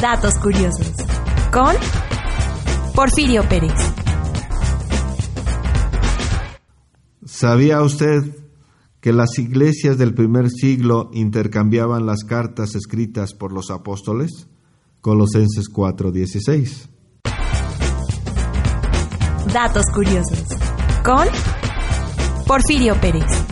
Datos curiosos. Con Porfirio Pérez. ¿Sabía usted que las iglesias del primer siglo intercambiaban las cartas escritas por los apóstoles? Colosenses 4:16. Datos curiosos. Con Porfirio Pérez.